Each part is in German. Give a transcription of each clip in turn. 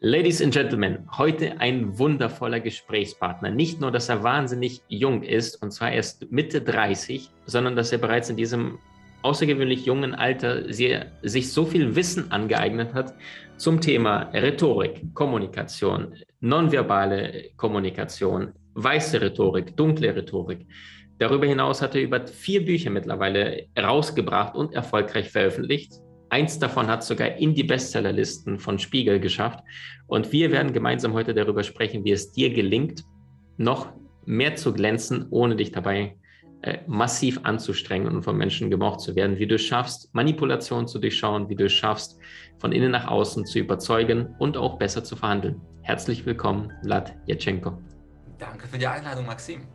Ladies and Gentlemen, heute ein wundervoller Gesprächspartner. Nicht nur, dass er wahnsinnig jung ist, und zwar erst Mitte 30, sondern dass er bereits in diesem außergewöhnlich jungen Alter sehr, sich so viel Wissen angeeignet hat zum Thema Rhetorik, Kommunikation, nonverbale Kommunikation, weiße Rhetorik, dunkle Rhetorik. Darüber hinaus hat er über vier Bücher mittlerweile rausgebracht und erfolgreich veröffentlicht. Eins davon hat sogar in die Bestsellerlisten von Spiegel geschafft. Und wir werden gemeinsam heute darüber sprechen, wie es dir gelingt, noch mehr zu glänzen, ohne dich dabei äh, massiv anzustrengen und von Menschen gemocht zu werden, wie du es schaffst, Manipulation zu durchschauen, wie du es schaffst, von innen nach außen zu überzeugen und auch besser zu verhandeln. Herzlich willkommen, Vlad Jetschenko. Danke für die Einladung, Maxim.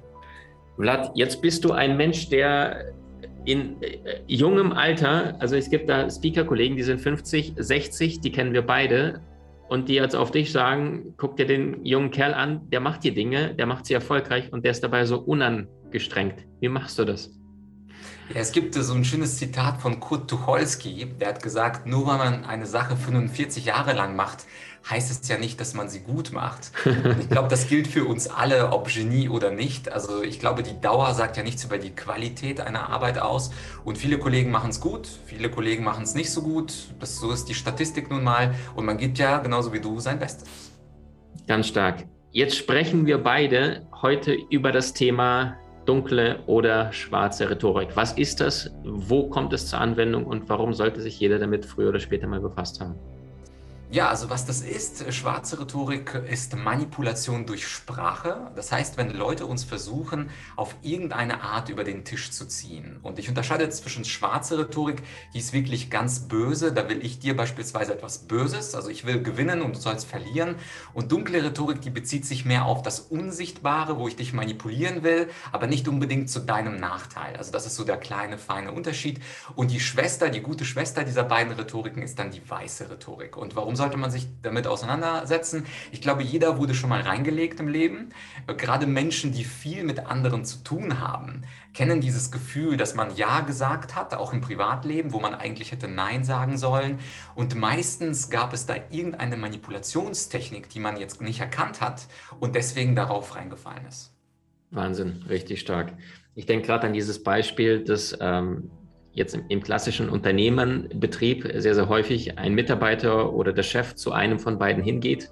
Vlad, jetzt bist du ein Mensch, der in äh, jungem Alter, also es gibt da Speaker-Kollegen, die sind 50, 60, die kennen wir beide, und die jetzt auf dich sagen, guck dir den jungen Kerl an, der macht die Dinge, der macht sie erfolgreich und der ist dabei so unangestrengt. Wie machst du das? Ja, es gibt so ein schönes Zitat von Kurt Tucholsky, der hat gesagt, nur weil man eine Sache 45 Jahre lang macht, heißt es ja nicht, dass man sie gut macht. Und ich glaube, das gilt für uns alle, ob Genie oder nicht. Also ich glaube, die Dauer sagt ja nichts über die Qualität einer Arbeit aus. Und viele Kollegen machen es gut, viele Kollegen machen es nicht so gut. Das, so ist die Statistik nun mal. Und man gibt ja, genauso wie du, sein Bestes. Ganz stark. Jetzt sprechen wir beide heute über das Thema dunkle oder schwarze Rhetorik. Was ist das? Wo kommt es zur Anwendung und warum sollte sich jeder damit früher oder später mal befasst haben? Ja, also was das ist, schwarze Rhetorik ist Manipulation durch Sprache. Das heißt, wenn Leute uns versuchen, auf irgendeine Art über den Tisch zu ziehen. Und ich unterscheide zwischen schwarze Rhetorik, die ist wirklich ganz böse. Da will ich dir beispielsweise etwas Böses, also ich will gewinnen und du sollst verlieren. Und dunkle Rhetorik, die bezieht sich mehr auf das Unsichtbare, wo ich dich manipulieren will, aber nicht unbedingt zu deinem Nachteil. Also das ist so der kleine, feine Unterschied. Und die Schwester, die gute Schwester dieser beiden Rhetoriken ist dann die weiße Rhetorik. Und warum sollte man sich damit auseinandersetzen. Ich glaube, jeder wurde schon mal reingelegt im Leben. Gerade Menschen, die viel mit anderen zu tun haben, kennen dieses Gefühl, dass man Ja gesagt hat, auch im Privatleben, wo man eigentlich hätte Nein sagen sollen. Und meistens gab es da irgendeine Manipulationstechnik, die man jetzt nicht erkannt hat und deswegen darauf reingefallen ist. Wahnsinn, richtig stark. Ich denke gerade an dieses Beispiel, dass ähm, jetzt im, klassischen Unternehmenbetrieb sehr, sehr häufig ein Mitarbeiter oder der Chef zu einem von beiden hingeht.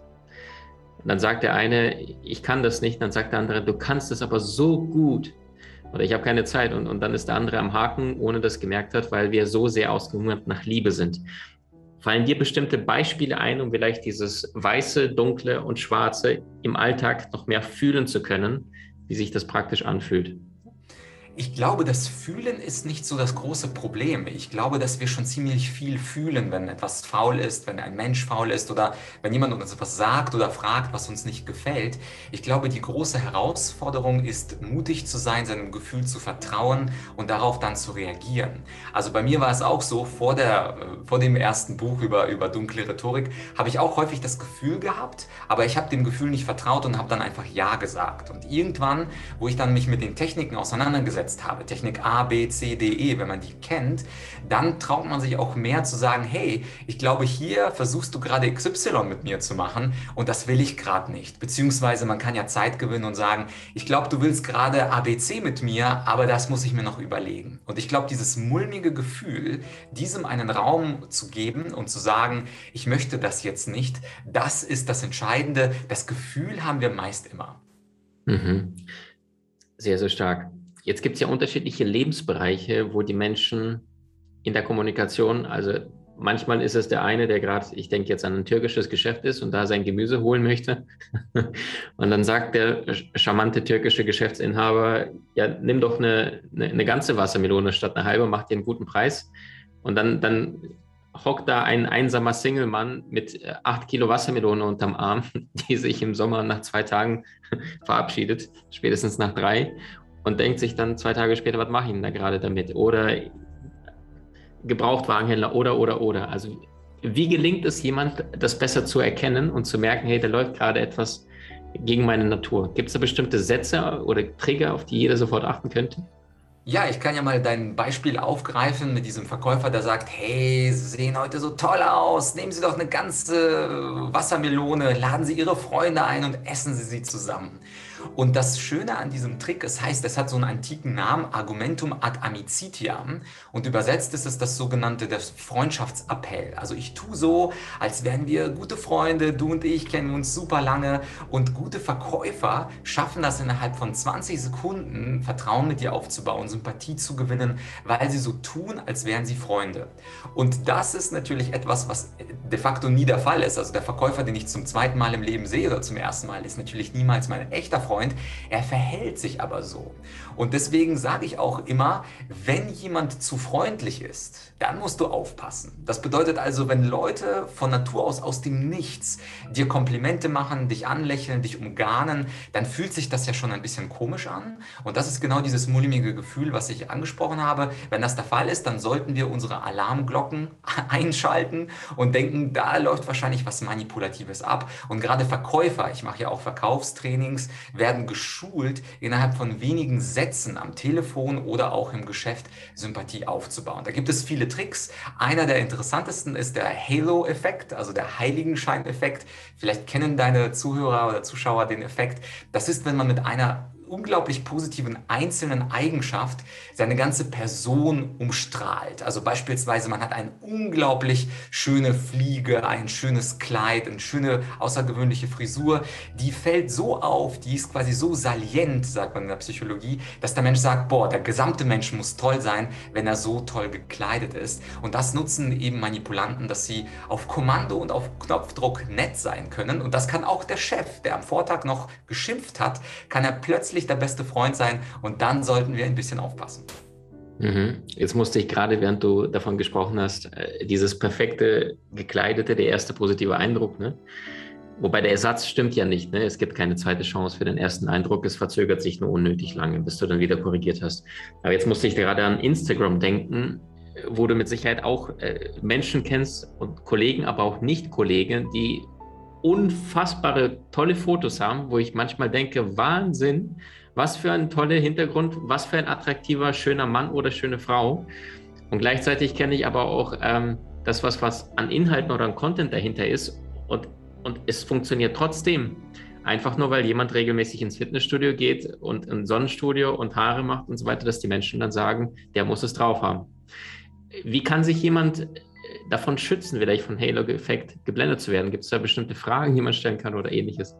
Und dann sagt der eine, ich kann das nicht, dann sagt der andere, du kannst es aber so gut. Oder ich habe keine Zeit. Und, und dann ist der andere am Haken, ohne das gemerkt hat, weil wir so sehr ausgehungert nach Liebe sind. Fallen dir bestimmte Beispiele ein, um vielleicht dieses Weiße, Dunkle und Schwarze im Alltag noch mehr fühlen zu können, wie sich das praktisch anfühlt? Ich glaube, das Fühlen ist nicht so das große Problem. Ich glaube, dass wir schon ziemlich viel fühlen, wenn etwas faul ist, wenn ein Mensch faul ist oder wenn jemand uns etwas sagt oder fragt, was uns nicht gefällt. Ich glaube, die große Herausforderung ist, mutig zu sein, seinem Gefühl zu vertrauen und darauf dann zu reagieren. Also bei mir war es auch so, vor, der, äh, vor dem ersten Buch über, über dunkle Rhetorik habe ich auch häufig das Gefühl gehabt, aber ich habe dem Gefühl nicht vertraut und habe dann einfach Ja gesagt. Und irgendwann, wo ich dann mich mit den Techniken auseinandergesetzt umgesetzt habe, Technik A, B, C, D, E, wenn man die kennt, dann traut man sich auch mehr zu sagen, hey, ich glaube, hier versuchst du gerade XY mit mir zu machen und das will ich gerade nicht. Beziehungsweise man kann ja Zeit gewinnen und sagen, ich glaube, du willst gerade ABC mit mir, aber das muss ich mir noch überlegen. Und ich glaube, dieses mulmige Gefühl, diesem einen Raum zu geben und zu sagen, ich möchte das jetzt nicht, das ist das Entscheidende. Das Gefühl haben wir meist immer. Mhm. Sehr, sehr stark. Jetzt gibt es ja unterschiedliche Lebensbereiche, wo die Menschen in der Kommunikation, also manchmal ist es der eine, der gerade, ich denke jetzt an ein türkisches Geschäft ist und da sein Gemüse holen möchte. und dann sagt der charmante türkische Geschäftsinhaber, ja, nimm doch eine, eine, eine ganze Wassermelone statt eine halbe, mach dir einen guten Preis. Und dann, dann hockt da ein einsamer Single-Mann mit äh, acht Kilo Wassermelone unterm Arm, die sich im Sommer nach zwei Tagen verabschiedet, spätestens nach drei und denkt sich dann zwei Tage später, was mache ich denn da gerade damit? Oder Gebrauchtwagenhändler oder, oder, oder. Also wie gelingt es jemand, das besser zu erkennen und zu merken, hey, da läuft gerade etwas gegen meine Natur? Gibt es da bestimmte Sätze oder Trigger, auf die jeder sofort achten könnte? Ja, ich kann ja mal dein Beispiel aufgreifen mit diesem Verkäufer, der sagt, hey, Sie sehen heute so toll aus, nehmen Sie doch eine ganze Wassermelone, laden Sie Ihre Freunde ein und essen Sie sie zusammen. Und das Schöne an diesem Trick, es heißt, es hat so einen antiken Namen, Argumentum ad amicitiam. Und übersetzt ist es das sogenannte das Freundschaftsappell. Also ich tue so, als wären wir gute Freunde, du und ich kennen uns super lange. Und gute Verkäufer schaffen das innerhalb von 20 Sekunden, Vertrauen mit dir aufzubauen, Sympathie zu gewinnen, weil sie so tun, als wären sie Freunde. Und das ist natürlich etwas, was de facto nie der Fall ist. Also der Verkäufer, den ich zum zweiten Mal im Leben sehe oder zum ersten Mal, ist natürlich niemals mein echter Freund. Freund, er verhält sich aber so. Und deswegen sage ich auch immer, wenn jemand zu freundlich ist, dann musst du aufpassen. Das bedeutet also, wenn Leute von Natur aus aus dem Nichts dir Komplimente machen, dich anlächeln, dich umgarnen, dann fühlt sich das ja schon ein bisschen komisch an. Und das ist genau dieses mulmige Gefühl, was ich angesprochen habe. Wenn das der Fall ist, dann sollten wir unsere Alarmglocken einschalten und denken, da läuft wahrscheinlich was Manipulatives ab. Und gerade Verkäufer, ich mache ja auch Verkaufstrainings, werden geschult, innerhalb von wenigen Sätzen am Telefon oder auch im Geschäft Sympathie aufzubauen. Da gibt es viele Tricks. Einer der interessantesten ist der Halo-Effekt, also der Heiligenschein-Effekt. Vielleicht kennen deine Zuhörer oder Zuschauer den Effekt. Das ist, wenn man mit einer unglaublich positiven einzelnen Eigenschaft seine ganze Person umstrahlt. Also beispielsweise, man hat eine unglaublich schöne Fliege, ein schönes Kleid, eine schöne außergewöhnliche Frisur. Die fällt so auf, die ist quasi so salient, sagt man in der Psychologie, dass der Mensch sagt, boah, der gesamte Mensch muss toll sein, wenn er so toll gekleidet ist. Und das nutzen eben Manipulanten, dass sie auf Kommando und auf Knopfdruck nett sein können. Und das kann auch der Chef, der am Vortag noch geschimpft hat, kann er plötzlich wirklich der beste Freund sein und dann sollten wir ein bisschen aufpassen. Mhm. Jetzt musste ich gerade, während du davon gesprochen hast, äh, dieses perfekte gekleidete, der erste positive Eindruck, ne? Wobei der Ersatz stimmt ja nicht. Ne? Es gibt keine zweite Chance für den ersten Eindruck. Es verzögert sich nur unnötig lange, bis du dann wieder korrigiert hast. Aber jetzt musste ich gerade an Instagram denken, wo du mit Sicherheit auch äh, Menschen kennst und Kollegen, aber auch Nicht-Kollegen, die unfassbare tolle Fotos haben, wo ich manchmal denke, Wahnsinn, was für ein toller Hintergrund, was für ein attraktiver, schöner Mann oder schöne Frau. Und gleichzeitig kenne ich aber auch ähm, das, was, was an Inhalten oder an Content dahinter ist. Und, und es funktioniert trotzdem. Einfach nur, weil jemand regelmäßig ins Fitnessstudio geht und ein Sonnenstudio und Haare macht und so weiter, dass die Menschen dann sagen, der muss es drauf haben. Wie kann sich jemand davon schützen, vielleicht von Halo-Effekt geblendet zu werden? Gibt es da bestimmte Fragen, die man stellen kann oder ähnliches?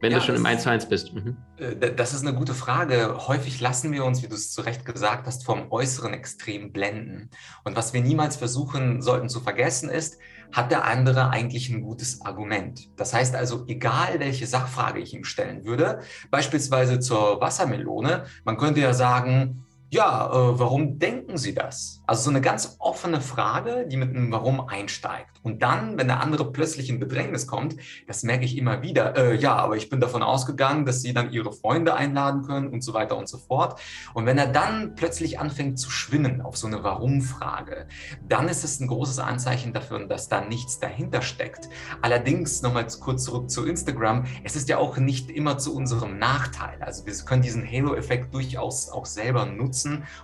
Wenn ja, du schon im 1 zu 1 bist. Mhm. Äh, das ist eine gute Frage. Häufig lassen wir uns, wie du es zu Recht gesagt hast, vom äußeren Extrem blenden. Und was wir niemals versuchen sollten zu vergessen ist, hat der andere eigentlich ein gutes Argument. Das heißt also, egal welche Sachfrage ich ihm stellen würde, beispielsweise zur Wassermelone, man könnte ja sagen, ja, äh, warum denken Sie das? Also so eine ganz offene Frage, die mit einem Warum einsteigt. Und dann, wenn der andere plötzlich in Bedrängnis kommt, das merke ich immer wieder, äh, ja, aber ich bin davon ausgegangen, dass Sie dann Ihre Freunde einladen können und so weiter und so fort. Und wenn er dann plötzlich anfängt zu schwimmen auf so eine Warum-Frage, dann ist es ein großes Anzeichen dafür, dass da nichts dahinter steckt. Allerdings, nochmal kurz zurück zu Instagram, es ist ja auch nicht immer zu unserem Nachteil. Also wir können diesen Halo-Effekt durchaus auch selber nutzen,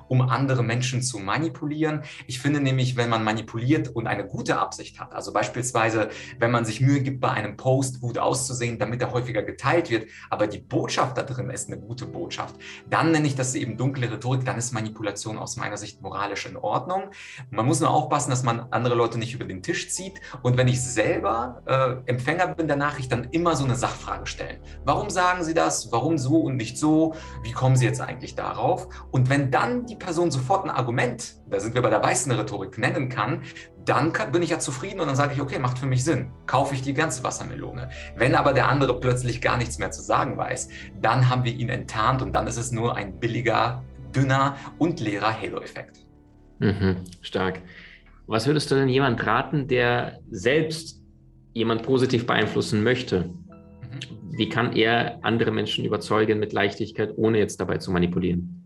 um andere Menschen zu manipulieren manipulieren. Ich finde nämlich, wenn man manipuliert und eine gute Absicht hat, also beispielsweise, wenn man sich Mühe gibt, bei einem Post gut auszusehen, damit er häufiger geteilt wird, aber die Botschaft da drin ist eine gute Botschaft, dann nenne ich das eben dunkle Rhetorik, dann ist Manipulation aus meiner Sicht moralisch in Ordnung. Man muss nur aufpassen, dass man andere Leute nicht über den Tisch zieht und wenn ich selber äh, Empfänger bin der Nachricht, dann immer so eine Sachfrage stellen. Warum sagen Sie das? Warum so und nicht so? Wie kommen Sie jetzt eigentlich darauf? Und wenn dann die Person sofort ein Argument, da sind wir bei der weißen Rhetorik, nennen kann, dann bin ich ja zufrieden und dann sage ich, okay, macht für mich Sinn. Kaufe ich die ganze Wassermelone. Wenn aber der andere plötzlich gar nichts mehr zu sagen weiß, dann haben wir ihn enttarnt und dann ist es nur ein billiger, dünner und leerer Halo-Effekt. Mhm, stark. Was würdest du denn jemand raten, der selbst jemand positiv beeinflussen möchte? Wie kann er andere Menschen überzeugen mit Leichtigkeit, ohne jetzt dabei zu manipulieren?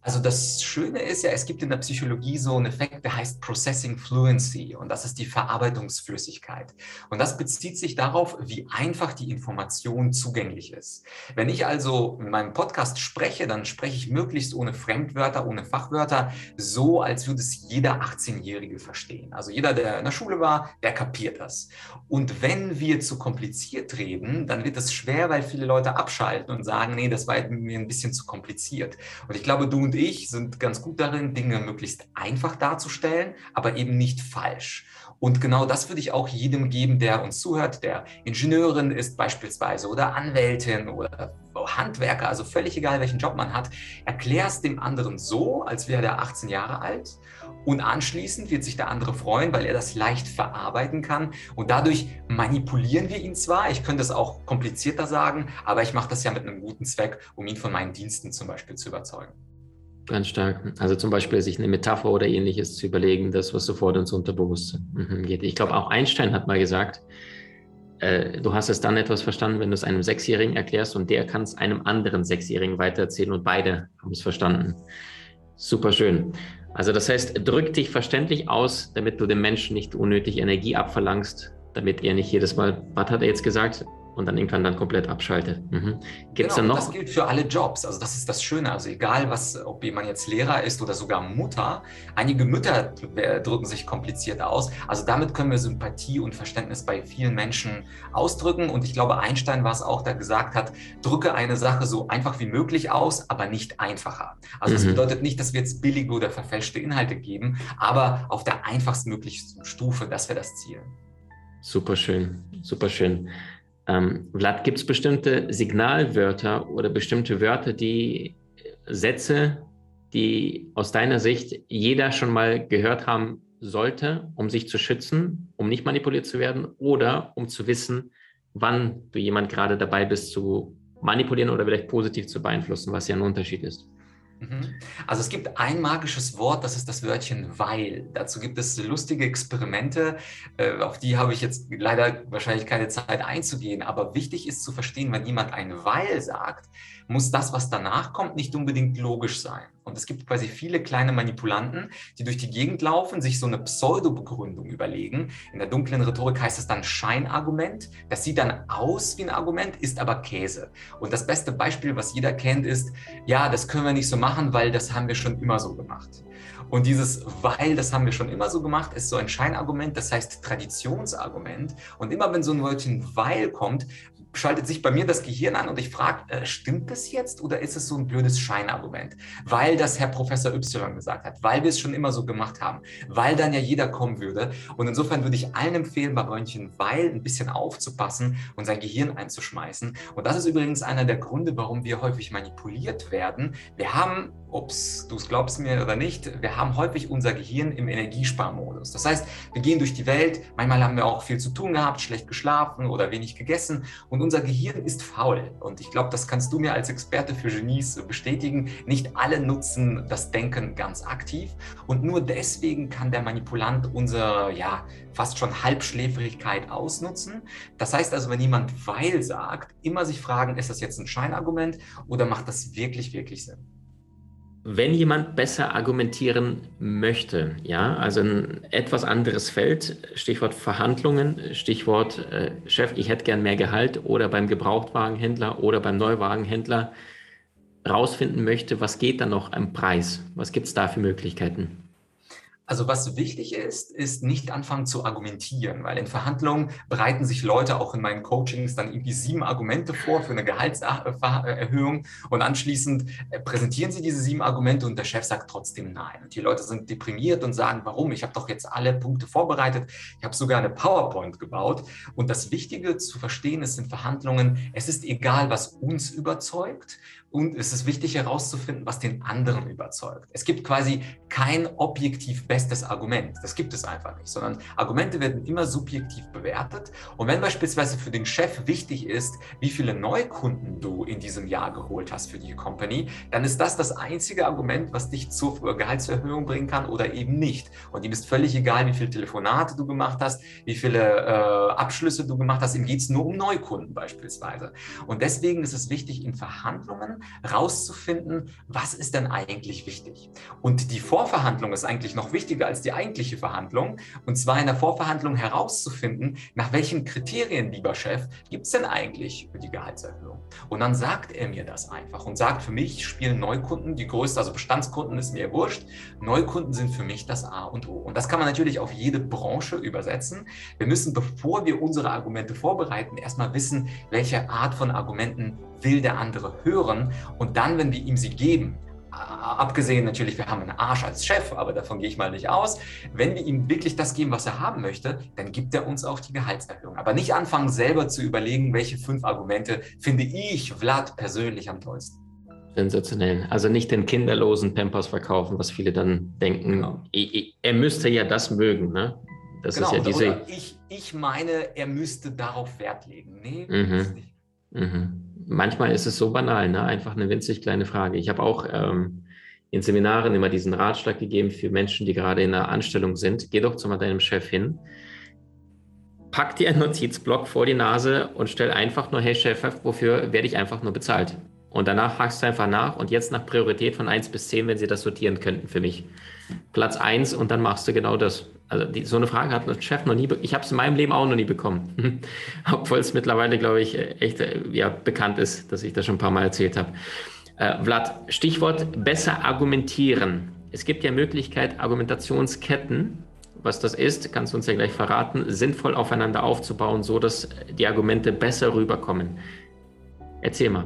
Also das Schöne ist ja, es gibt in der Psychologie so einen Effekt, der heißt Processing Fluency und das ist die Verarbeitungsflüssigkeit. Und das bezieht sich darauf, wie einfach die Information zugänglich ist. Wenn ich also in meinem Podcast spreche, dann spreche ich möglichst ohne Fremdwörter, ohne Fachwörter, so als würde es jeder 18-Jährige verstehen. Also jeder, der in der Schule war, der kapiert das. Und wenn wir zu kompliziert reden, dann wird es schwer, weil viele Leute abschalten und sagen, nee, das war mir ein bisschen zu kompliziert. Und ich glaube, du und ich sind ganz gut darin, Dinge möglichst einfach darzustellen, aber eben nicht falsch. Und genau das würde ich auch jedem geben, der uns zuhört, der Ingenieurin ist beispielsweise oder Anwältin oder Handwerker, also völlig egal, welchen Job man hat. Erklär es dem anderen so, als wäre der 18 Jahre alt. Und anschließend wird sich der andere freuen, weil er das leicht verarbeiten kann. Und dadurch manipulieren wir ihn zwar, ich könnte es auch komplizierter sagen, aber ich mache das ja mit einem guten Zweck, um ihn von meinen Diensten zum Beispiel zu überzeugen. Ganz stark. Also zum Beispiel sich eine Metapher oder ähnliches zu überlegen, das, was sofort ins Unterbewusstsein mhm, geht. Ich glaube, auch Einstein hat mal gesagt, äh, du hast es dann etwas verstanden, wenn du es einem Sechsjährigen erklärst und der kann es einem anderen Sechsjährigen weitererzählen und beide haben es verstanden. Super schön. Also das heißt, drück dich verständlich aus, damit du dem Menschen nicht unnötig Energie abverlangst, damit er nicht jedes Mal, was hat er jetzt gesagt? Und dann irgendwann dann komplett abschaltet. Mhm. Gibt es genau, dann noch? Das gilt für alle Jobs. Also das ist das Schöne. Also egal, was, ob jemand jetzt Lehrer ist oder sogar Mutter. Einige Mütter drücken sich kompliziert aus. Also damit können wir Sympathie und Verständnis bei vielen Menschen ausdrücken. Und ich glaube, Einstein war es auch, der gesagt hat, drücke eine Sache so einfach wie möglich aus, aber nicht einfacher. Also das mhm. bedeutet nicht, dass wir jetzt billige oder verfälschte Inhalte geben, aber auf der einfachstmöglichsten Stufe, das wäre das Ziel. Super schön, super schön. Ähm, Vlad, gibt es bestimmte Signalwörter oder bestimmte Wörter, die Sätze, die aus deiner Sicht jeder schon mal gehört haben sollte, um sich zu schützen, um nicht manipuliert zu werden oder um zu wissen, wann du jemand gerade dabei bist zu manipulieren oder vielleicht positiv zu beeinflussen, was ja ein Unterschied ist? Mhm. Also es gibt ein magisches Wort, das ist das Wörtchen weil. Dazu gibt es lustige Experimente, äh, auf die habe ich jetzt leider wahrscheinlich keine Zeit einzugehen, aber wichtig ist zu verstehen, wenn jemand ein weil sagt, muss das, was danach kommt, nicht unbedingt logisch sein. Und es gibt quasi viele kleine Manipulanten, die durch die Gegend laufen, sich so eine Pseudo-Begründung überlegen. In der dunklen Rhetorik heißt es dann Scheinargument. Das sieht dann aus wie ein Argument, ist aber Käse. Und das beste Beispiel, was jeder kennt, ist, ja, das können wir nicht so machen, weil das haben wir schon immer so gemacht. Und dieses weil, das haben wir schon immer so gemacht, ist so ein Scheinargument, das heißt Traditionsargument. Und immer wenn so ein Wörtchen weil kommt, schaltet sich bei mir das Gehirn an und ich frage, äh, stimmt das jetzt oder ist es so ein blödes Scheinargument? Weil das Herr Professor Y gesagt hat, weil wir es schon immer so gemacht haben, weil dann ja jeder kommen würde. Und insofern würde ich allen empfehlen, bei Röntgen weil ein bisschen aufzupassen und sein Gehirn einzuschmeißen. Und das ist übrigens einer der Gründe, warum wir häufig manipuliert werden. Wir haben ob du es glaubst mir oder nicht, wir haben häufig unser Gehirn im Energiesparmodus. Das heißt, wir gehen durch die Welt, manchmal haben wir auch viel zu tun gehabt, schlecht geschlafen oder wenig gegessen und unser Gehirn ist faul. Und ich glaube, das kannst du mir als Experte für Genies bestätigen. Nicht alle nutzen das Denken ganz aktiv und nur deswegen kann der Manipulant unsere, ja, fast schon Halbschläfrigkeit ausnutzen. Das heißt also, wenn jemand weil sagt, immer sich fragen, ist das jetzt ein Scheinargument oder macht das wirklich, wirklich Sinn? Wenn jemand besser argumentieren möchte, ja, also ein etwas anderes Feld, Stichwort Verhandlungen, Stichwort äh, Chef, ich hätte gern mehr Gehalt oder beim Gebrauchtwagenhändler oder beim Neuwagenhändler rausfinden möchte, was geht da noch am Preis? Was gibt es da für Möglichkeiten? Also was wichtig ist, ist nicht anfangen zu argumentieren, weil in Verhandlungen bereiten sich Leute auch in meinen Coachings dann irgendwie sieben Argumente vor für eine Gehaltserhöhung und anschließend äh, präsentieren sie diese sieben Argumente und der Chef sagt trotzdem nein. Und die Leute sind deprimiert und sagen, warum? Ich habe doch jetzt alle Punkte vorbereitet, ich habe sogar eine PowerPoint gebaut. Und das Wichtige zu verstehen ist in Verhandlungen, es ist egal, was uns überzeugt, und es ist wichtig herauszufinden, was den anderen überzeugt. Es gibt quasi kein objektiv bestes Argument. Das gibt es einfach nicht, sondern Argumente werden immer subjektiv bewertet. Und wenn beispielsweise für den Chef wichtig ist, wie viele Neukunden du in diesem Jahr geholt hast für die Company, dann ist das das einzige Argument, was dich zur Gehaltserhöhung bringen kann oder eben nicht. Und ihm ist völlig egal, wie viele Telefonate du gemacht hast, wie viele äh, Abschlüsse du gemacht hast. Ihm geht es nur um Neukunden beispielsweise. Und deswegen ist es wichtig, in Verhandlungen rauszufinden, was ist denn eigentlich wichtig. Und die Vorverhandlung ist eigentlich noch wichtiger als die eigentliche Verhandlung. Und zwar in der Vorverhandlung herauszufinden, nach welchen Kriterien, lieber Chef, gibt es denn eigentlich für die Gehaltserhöhung. Und dann sagt er mir das einfach und sagt, für mich spielen Neukunden die größte, also Bestandskunden ist mir wurscht. Neukunden sind für mich das A und O. Und das kann man natürlich auf jede Branche übersetzen. Wir müssen, bevor wir unsere Argumente vorbereiten, erstmal wissen, welche Art von Argumenten will der andere hören. Und dann, wenn wir ihm sie geben, abgesehen natürlich, wir haben einen Arsch als Chef, aber davon gehe ich mal nicht aus. Wenn wir ihm wirklich das geben, was er haben möchte, dann gibt er uns auch die Gehaltserhöhung. Aber nicht anfangen, selber zu überlegen, welche fünf Argumente finde ich, Vlad, persönlich am tollsten. Sensationell. Also nicht den kinderlosen Pampers verkaufen, was viele dann denken, genau. er müsste ja das mögen. Ne? Das genau, ist ja diese. Ich, ich meine, er müsste darauf Wert legen. Nee, mhm. nicht. Mhm. Manchmal ist es so banal, ne? einfach eine winzig kleine Frage. Ich habe auch ähm, in Seminaren immer diesen Ratschlag gegeben für Menschen, die gerade in einer Anstellung sind. Geh doch zu mal deinem Chef hin, pack dir einen Notizblock vor die Nase und stell einfach nur, hey Chef, wofür werde ich einfach nur bezahlt? Und danach hakst du einfach nach und jetzt nach Priorität von 1 bis 10, wenn sie das sortieren könnten für mich. Platz 1 und dann machst du genau das. Also die, so eine Frage hat ein Chef noch nie, ich habe es in meinem Leben auch noch nie bekommen. Obwohl es mittlerweile, glaube ich, echt äh, ja, bekannt ist, dass ich das schon ein paar Mal erzählt habe. Äh, Vlad, Stichwort besser argumentieren. Es gibt ja Möglichkeit, Argumentationsketten, was das ist, kannst du uns ja gleich verraten, sinnvoll aufeinander aufzubauen, so dass die Argumente besser rüberkommen. Erzähl mal.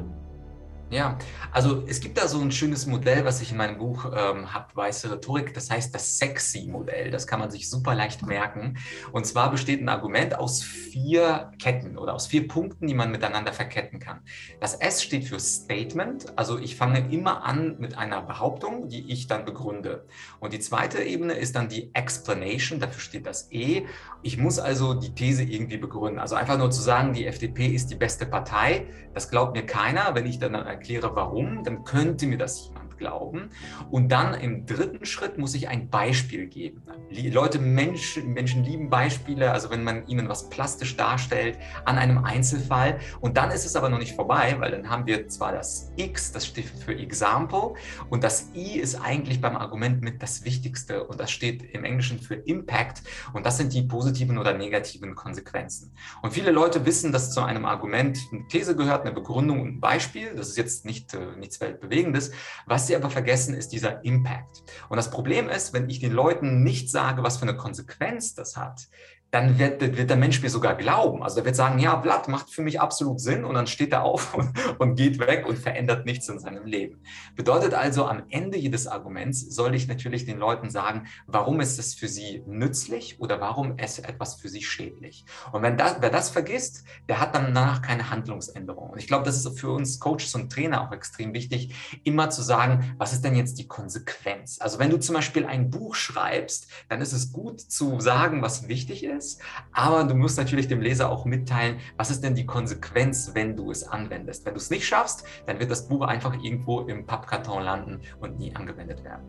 Ja, also es gibt da so ein schönes Modell, was ich in meinem Buch ähm, habe, Weiße Rhetorik, das heißt das Sexy-Modell. Das kann man sich super leicht merken. Und zwar besteht ein Argument aus vier Ketten oder aus vier Punkten, die man miteinander verketten kann. Das S steht für Statement, also ich fange immer an mit einer Behauptung, die ich dann begründe. Und die zweite Ebene ist dann die Explanation, dafür steht das E. Ich muss also die These irgendwie begründen. Also einfach nur zu sagen, die FDP ist die beste Partei, das glaubt mir keiner, wenn ich dann erkläre, warum, dann könnte mir das jemand glauben. Und dann im dritten Schritt muss ich ein Beispiel geben. Leute, Menschen, Menschen lieben Beispiele, also wenn man ihnen was plastisch darstellt an einem Einzelfall. Und dann ist es aber noch nicht vorbei, weil dann haben wir zwar das X, das steht für Example, und das I ist eigentlich beim Argument mit das Wichtigste und das steht im Englischen für Impact und das sind die positiven oder negativen Konsequenzen. Und viele Leute wissen, dass zu einem Argument eine These gehört, eine Begründung und ein Beispiel. Das ist jetzt nicht, äh, nichts Weltbewegendes. Was sie aber vergessen, ist dieser Impact. Und das Problem ist, wenn ich den Leuten nicht sage, was für eine Konsequenz das hat, dann wird, wird, der Mensch mir sogar glauben. Also er wird sagen, ja, Blatt macht für mich absolut Sinn und dann steht er auf und, und, geht weg und verändert nichts in seinem Leben. Bedeutet also, am Ende jedes Arguments soll ich natürlich den Leuten sagen, warum ist es für sie nützlich oder warum ist etwas für sie schädlich. Und wenn das, wer das vergisst, der hat dann danach keine Handlungsänderung. Und ich glaube, das ist für uns Coaches und Trainer auch extrem wichtig, immer zu sagen, was ist denn jetzt die Konsequenz? Also wenn du zum Beispiel ein Buch schreibst, dann ist es gut zu sagen, was wichtig ist ist. Aber du musst natürlich dem Leser auch mitteilen, was ist denn die Konsequenz, wenn du es anwendest. Wenn du es nicht schaffst, dann wird das Buch einfach irgendwo im Pappkarton landen und nie angewendet werden.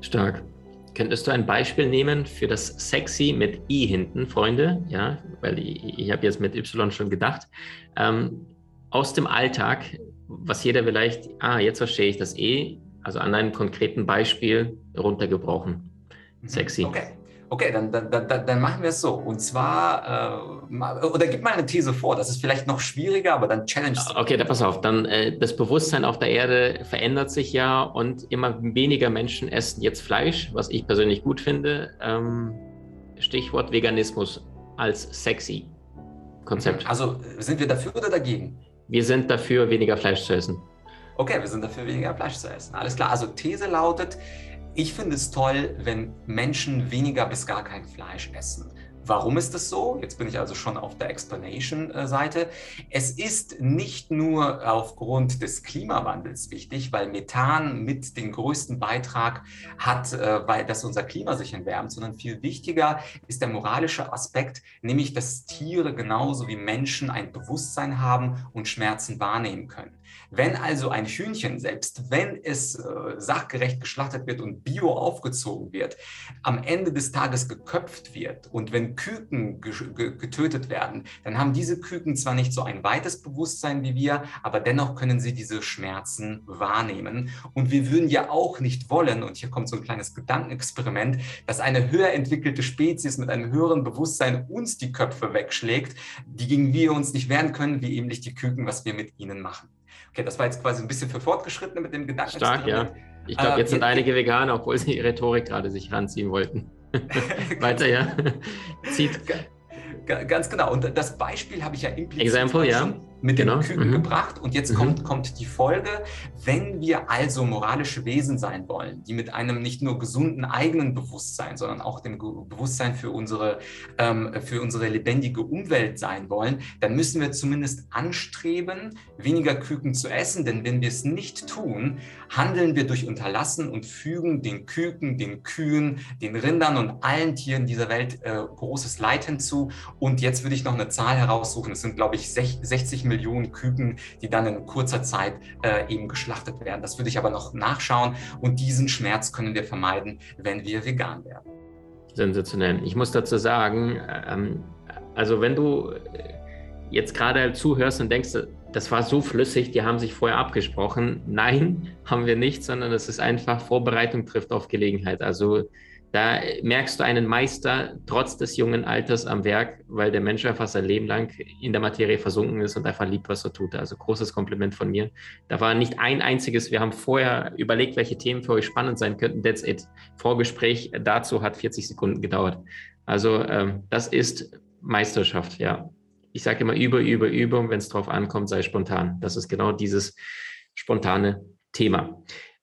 Stark. Könntest du ein Beispiel nehmen für das Sexy mit I hinten, Freunde? Ja, weil ich, ich habe jetzt mit Y schon gedacht. Ähm, aus dem Alltag, was jeder vielleicht, ah, jetzt verstehe ich das E, also an einem konkreten Beispiel runtergebrochen. Mhm. Sexy. Okay. Okay, dann, dann, dann, dann machen wir es so. Und zwar, äh, oder gib mal eine These vor, das ist vielleicht noch schwieriger, aber dann challenge es. Okay, dann pass auf. Dann äh, das Bewusstsein auf der Erde verändert sich ja und immer weniger Menschen essen jetzt Fleisch, was ich persönlich gut finde. Ähm, Stichwort Veganismus als sexy Konzept. Also sind wir dafür oder dagegen? Wir sind dafür, weniger Fleisch zu essen. Okay, wir sind dafür, weniger Fleisch zu essen. Alles klar. Also These lautet, ich finde es toll, wenn Menschen weniger bis gar kein Fleisch essen. Warum ist das so? Jetzt bin ich also schon auf der Explanation-Seite. Es ist nicht nur aufgrund des Klimawandels wichtig, weil Methan mit den größten Beitrag hat, äh, weil dass unser Klima sich erwärmt, sondern viel wichtiger ist der moralische Aspekt, nämlich dass Tiere genauso wie Menschen ein Bewusstsein haben und Schmerzen wahrnehmen können. Wenn also ein Hühnchen, selbst wenn es äh, sachgerecht geschlachtet wird und bio aufgezogen wird, am Ende des Tages geköpft wird und wenn Küken getötet werden, dann haben diese Küken zwar nicht so ein weites Bewusstsein wie wir, aber dennoch können sie diese Schmerzen wahrnehmen. Und wir würden ja auch nicht wollen, und hier kommt so ein kleines Gedankenexperiment, dass eine höher entwickelte Spezies mit einem höheren Bewusstsein uns die Köpfe wegschlägt, die gegen wir uns nicht wehren können, wie eben nicht die Küken, was wir mit ihnen machen. Okay, das war jetzt quasi ein bisschen für Fortgeschrittene mit dem Gedanken. Stark, ja. Ich glaube, jetzt äh, sind einige Veganer, obwohl sie die Rhetorik gerade sich ranziehen wollten. Weiter, ja. Zieht. Ganz genau. Und das Beispiel habe ich ja implizit Example, ja. Mit genau. den Küken mhm. gebracht. Und jetzt mhm. kommt, kommt die Folge. Wenn wir also moralische Wesen sein wollen, die mit einem nicht nur gesunden eigenen Bewusstsein, sondern auch dem Bewusstsein für unsere, ähm, für unsere lebendige Umwelt sein wollen, dann müssen wir zumindest anstreben, weniger Küken zu essen. Denn wenn wir es nicht tun, handeln wir durch Unterlassen und fügen den Küken, den Kühen, den Rindern und allen Tieren dieser Welt äh, großes Leid hinzu. Und jetzt würde ich noch eine Zahl heraussuchen. Es sind, glaube ich, 60 Millionen Küken, die dann in kurzer Zeit äh, eben geschlachtet werden. Das würde ich aber noch nachschauen. Und diesen Schmerz können wir vermeiden, wenn wir vegan werden. Sensationell. Ich muss dazu sagen, ähm, also wenn du äh, jetzt gerade zuhörst und denkst, das war so flüssig, die haben sich vorher abgesprochen. Nein, haben wir nicht, sondern es ist einfach Vorbereitung trifft auf Gelegenheit. Also da merkst du einen Meister trotz des jungen Alters am Werk, weil der Mensch einfach sein Leben lang in der Materie versunken ist und einfach liebt, was er tut. Also großes Kompliment von mir. Da war nicht ein einziges, wir haben vorher überlegt, welche Themen für euch spannend sein könnten. That's it. Vorgespräch dazu hat 40 Sekunden gedauert. Also ähm, das ist Meisterschaft, ja. Ich sage immer über, über, über und wenn es drauf ankommt, sei spontan. Das ist genau dieses spontane Thema.